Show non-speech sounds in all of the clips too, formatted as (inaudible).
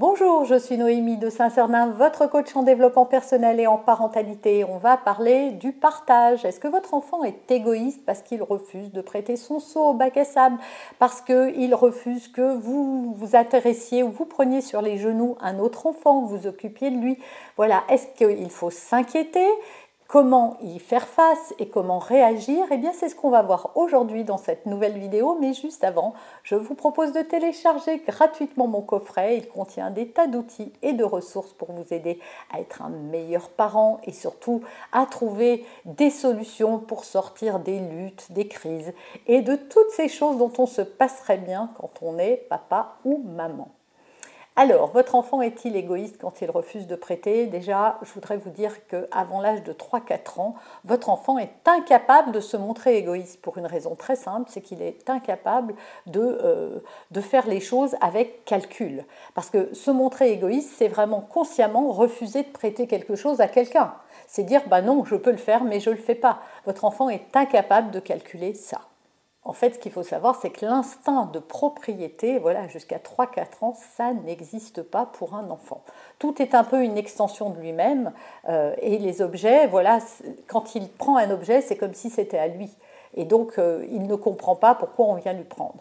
Bonjour, je suis Noémie de Saint-Cernin, votre coach en développement personnel et en parentalité. On va parler du partage. Est-ce que votre enfant est égoïste parce qu'il refuse de prêter son seau au bac à sable, parce qu'il refuse que vous vous intéressiez ou vous preniez sur les genoux un autre enfant, vous occupiez de lui? Voilà, est-ce qu'il faut s'inquiéter? Comment y faire face et comment réagir Eh bien, c'est ce qu'on va voir aujourd'hui dans cette nouvelle vidéo. Mais juste avant, je vous propose de télécharger gratuitement mon coffret. Il contient des tas d'outils et de ressources pour vous aider à être un meilleur parent et surtout à trouver des solutions pour sortir des luttes, des crises et de toutes ces choses dont on se passerait bien quand on est papa ou maman. Alors, votre enfant est-il égoïste quand il refuse de prêter? Déjà, je voudrais vous dire qu'avant l'âge de 3-4 ans, votre enfant est incapable de se montrer égoïste pour une raison très simple, c'est qu'il est incapable de, euh, de faire les choses avec calcul. Parce que se montrer égoïste, c'est vraiment consciemment refuser de prêter quelque chose à quelqu'un. C'est dire, bah non, je peux le faire, mais je ne le fais pas. Votre enfant est incapable de calculer ça. En fait, ce qu'il faut savoir, c'est que l'instinct de propriété, voilà, jusqu'à 3-4 ans, ça n'existe pas pour un enfant. Tout est un peu une extension de lui-même, euh, et les objets, voilà, quand il prend un objet, c'est comme si c'était à lui. Et donc, euh, il ne comprend pas pourquoi on vient lui prendre.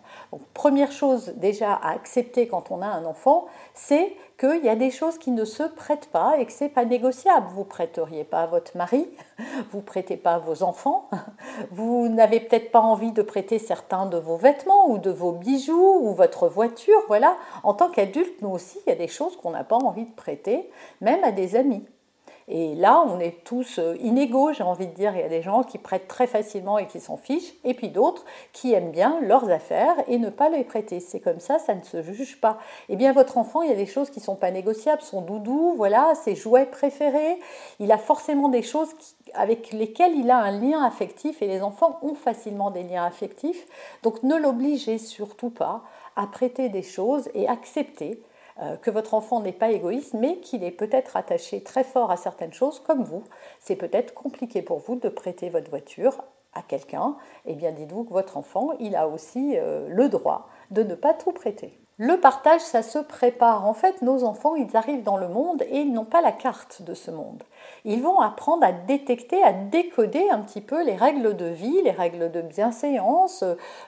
Première chose déjà à accepter quand on a un enfant, c'est qu'il y a des choses qui ne se prêtent pas et que ce n'est pas négociable. Vous ne prêteriez pas à votre mari, (laughs) vous ne prêtez pas à vos enfants, (laughs) vous n'avez peut-être pas envie de prêter certains de vos vêtements ou de vos bijoux ou votre voiture. Voilà, en tant qu'adulte, nous aussi, il y a des choses qu'on n'a pas envie de prêter, même à des amis. Et là, on est tous euh, inégaux, j'ai envie de dire. Il y a des gens qui prêtent très facilement et qui s'en fichent, et puis d'autres qui aiment bien leurs affaires et ne pas les prêter. C'est comme ça, ça ne se juge pas. Eh bien, votre enfant, il y a des choses qui ne sont pas négociables, son doudou, voilà, ses jouets préférés. Il a forcément des choses avec lesquelles il a un lien affectif, et les enfants ont facilement des liens affectifs. Donc, ne l'obligez surtout pas à prêter des choses et accepter que votre enfant n'est pas égoïste, mais qu'il est peut-être attaché très fort à certaines choses, comme vous. C'est peut-être compliqué pour vous de prêter votre voiture à quelqu'un. Eh bien, dites-vous que votre enfant, il a aussi euh, le droit de ne pas tout prêter. Le partage, ça se prépare. En fait, nos enfants, ils arrivent dans le monde et ils n'ont pas la carte de ce monde. Ils vont apprendre à détecter, à décoder un petit peu les règles de vie, les règles de bienséance,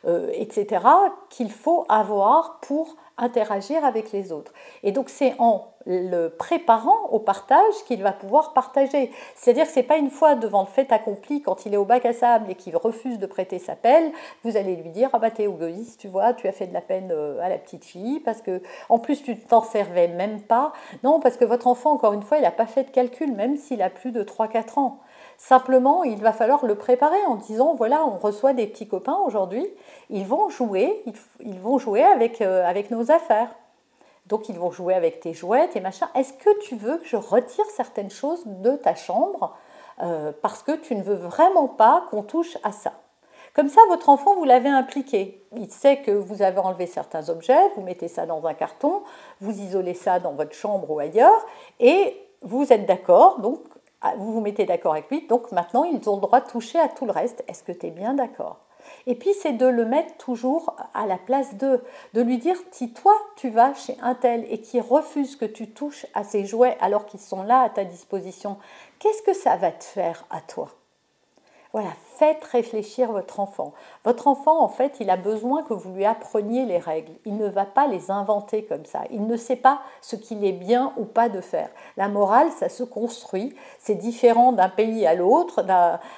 euh, etc., qu'il faut avoir pour interagir avec les autres. Et donc c'est en le préparant au partage qu'il va pouvoir partager. C'est-à-dire que ce n'est pas une fois devant le fait accompli, quand il est au bac à sable et qu'il refuse de prêter sa pelle, vous allez lui dire Ah bah t'es égoïste, tu vois, tu as fait de la peine euh, à la petite fille, parce que en plus tu t'en servais même pas. Non, parce que votre enfant, encore une fois, il n'a pas fait de calcul, même s'il a plus de 3-4 ans. Simplement, il va falloir le préparer en disant voilà, on reçoit des petits copains aujourd'hui, ils vont jouer, ils, vont jouer avec, euh, avec nos affaires. Donc ils vont jouer avec tes jouets, tes machins. Est-ce que tu veux que je retire certaines choses de ta chambre euh, parce que tu ne veux vraiment pas qu'on touche à ça? Comme ça, votre enfant, vous l'avez impliqué. Il sait que vous avez enlevé certains objets, vous mettez ça dans un carton, vous isolez ça dans votre chambre ou ailleurs, et vous êtes d'accord, donc vous vous mettez d'accord avec lui, donc maintenant ils ont le droit de toucher à tout le reste. Est-ce que tu es bien d'accord? Et puis c'est de le mettre toujours à la place de, de lui dire si toi tu vas chez un tel et qui refuse que tu touches à ses jouets alors qu'ils sont là à ta disposition, qu'est-ce que ça va te faire à toi? Voilà, faites réfléchir votre enfant. Votre enfant, en fait, il a besoin que vous lui appreniez les règles. Il ne va pas les inventer comme ça. Il ne sait pas ce qu'il est bien ou pas de faire. La morale, ça se construit. C'est différent d'un pays à l'autre,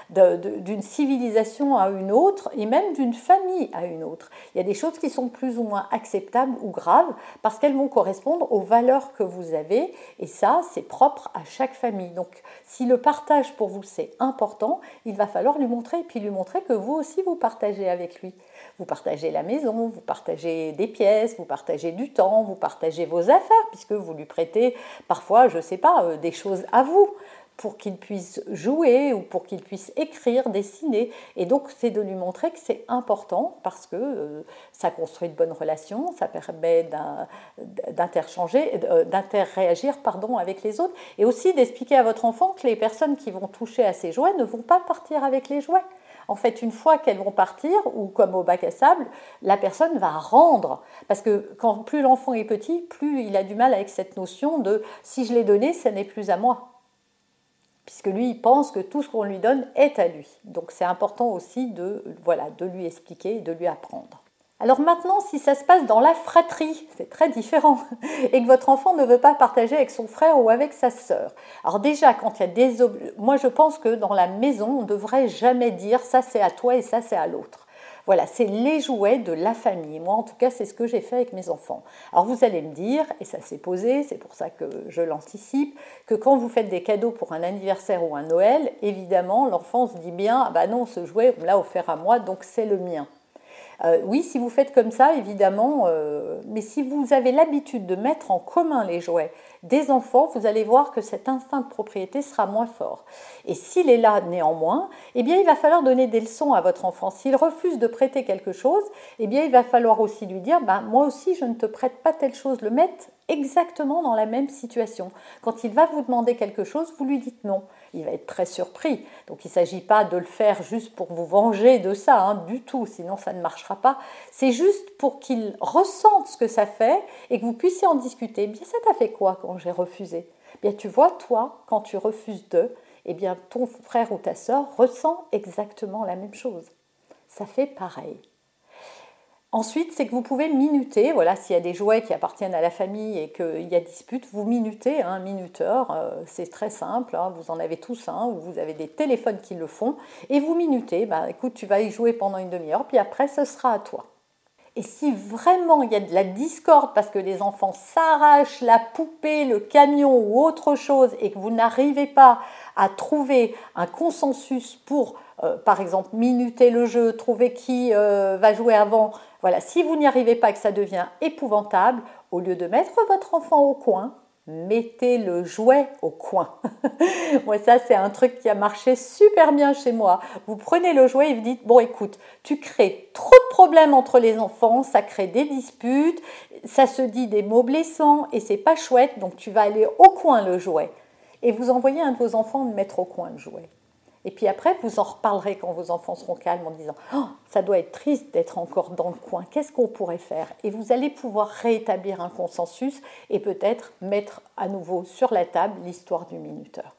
d'une civilisation à une autre, et même d'une famille à une autre. Il y a des choses qui sont plus ou moins acceptables ou graves parce qu'elles vont correspondre aux valeurs que vous avez. Et ça, c'est propre à chaque famille. Donc, si le partage pour vous, c'est important, il va falloir lui montrer et puis lui montrer que vous aussi vous partagez avec lui. Vous partagez la maison, vous partagez des pièces, vous partagez du temps, vous partagez vos affaires puisque vous lui prêtez parfois, je ne sais pas, euh, des choses à vous pour qu'il puisse jouer ou pour qu'il puisse écrire, dessiner. Et donc, c'est de lui montrer que c'est important parce que euh, ça construit de bonnes relations, ça permet d'interchanger, euh, d'interréagir avec les autres, et aussi d'expliquer à votre enfant que les personnes qui vont toucher à ces jouets ne vont pas partir avec les jouets. En fait, une fois qu'elles vont partir, ou comme au bac à sable, la personne va rendre. Parce que quand plus l'enfant est petit, plus il a du mal avec cette notion de si je l'ai donné, ce n'est plus à moi puisque lui, il pense que tout ce qu'on lui donne est à lui. Donc c'est important aussi de, voilà, de lui expliquer et de lui apprendre. Alors maintenant, si ça se passe dans la fratrie, c'est très différent, (laughs) et que votre enfant ne veut pas partager avec son frère ou avec sa sœur. Alors déjà, quand il y a des... Moi, je pense que dans la maison, on ne devrait jamais dire ça c'est à toi et ça c'est à l'autre. Voilà, c'est les jouets de la famille. Moi, en tout cas, c'est ce que j'ai fait avec mes enfants. Alors, vous allez me dire, et ça s'est posé, c'est pour ça que je l'anticipe, que quand vous faites des cadeaux pour un anniversaire ou un Noël, évidemment, l'enfant se dit bien, ah bah non, ce jouet, on me l'a offert à moi, donc c'est le mien. Euh, oui, si vous faites comme ça, évidemment, euh, mais si vous avez l'habitude de mettre en commun les jouets des enfants, vous allez voir que cet instinct de propriété sera moins fort. Et s'il est là néanmoins, eh bien, il va falloir donner des leçons à votre enfant. S'il refuse de prêter quelque chose, eh bien, il va falloir aussi lui dire, ben, moi aussi, je ne te prête pas telle chose. Le mettre exactement dans la même situation. Quand il va vous demander quelque chose, vous lui dites non. Il va être très surpris. Donc il ne s'agit pas de le faire juste pour vous venger de ça, hein, du tout, sinon ça ne marchera pas. C'est juste pour qu'il ressente ce que ça fait et que vous puissiez en discuter. Bien, ça t'a fait quoi quand j'ai refusé? Bien, tu vois, toi, quand tu refuses de, eh bien, ton frère ou ta sœur ressent exactement la même chose. Ça fait pareil. Ensuite, c'est que vous pouvez minuter, voilà, s'il y a des jouets qui appartiennent à la famille et qu'il y a dispute, vous minutez, un minuteur, euh, c'est très simple, hein, vous en avez tous un, ou vous avez des téléphones qui le font, et vous minutez, bah, écoute, tu vas y jouer pendant une demi-heure, puis après, ce sera à toi. Et si vraiment il y a de la discorde parce que les enfants s'arrachent la poupée, le camion ou autre chose et que vous n'arrivez pas à trouver un consensus pour, euh, par exemple, minuter le jeu, trouver qui euh, va jouer avant, voilà, si vous n'y arrivez pas que ça devient épouvantable, au lieu de mettre votre enfant au coin, mettez le jouet au coin. (laughs) moi, ça, c'est un truc qui a marché super bien chez moi. Vous prenez le jouet et vous dites, bon, écoute, tu crées trop de problèmes entre les enfants, ça crée des disputes, ça se dit des mots blessants et c'est pas chouette, donc tu vas aller au coin le jouet. Et vous envoyez un de vos enfants mettre au coin le jouet. Et puis après, vous en reparlerez quand vos enfants seront calmes en disant oh, ça doit être triste d'être encore dans le coin, qu'est-ce qu'on pourrait faire? Et vous allez pouvoir rétablir un consensus et peut-être mettre à nouveau sur la table l'histoire du minuteur.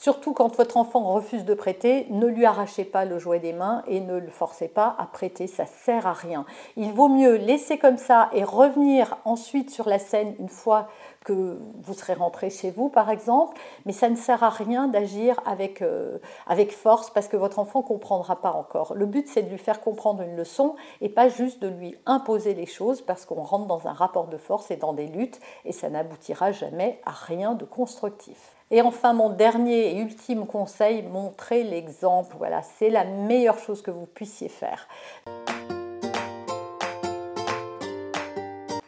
Surtout quand votre enfant refuse de prêter, ne lui arrachez pas le jouet des mains et ne le forcez pas à prêter, ça sert à rien. Il vaut mieux laisser comme ça et revenir ensuite sur la scène une fois que vous serez rentré chez vous, par exemple, mais ça ne sert à rien d'agir avec, euh, avec force parce que votre enfant ne comprendra pas encore. Le but, c'est de lui faire comprendre une leçon et pas juste de lui imposer les choses parce qu'on rentre dans un rapport de force et dans des luttes et ça n'aboutira jamais à rien de constructif. Et enfin, mon dernier et ultime conseil, montrer l'exemple. Voilà, c'est la meilleure chose que vous puissiez faire.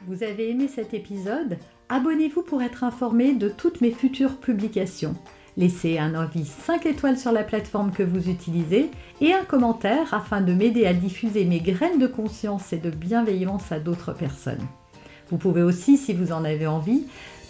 Vous avez aimé cet épisode? Abonnez-vous pour être informé de toutes mes futures publications. Laissez un avis 5 étoiles sur la plateforme que vous utilisez et un commentaire afin de m'aider à diffuser mes graines de conscience et de bienveillance à d'autres personnes. Vous pouvez aussi, si vous en avez envie,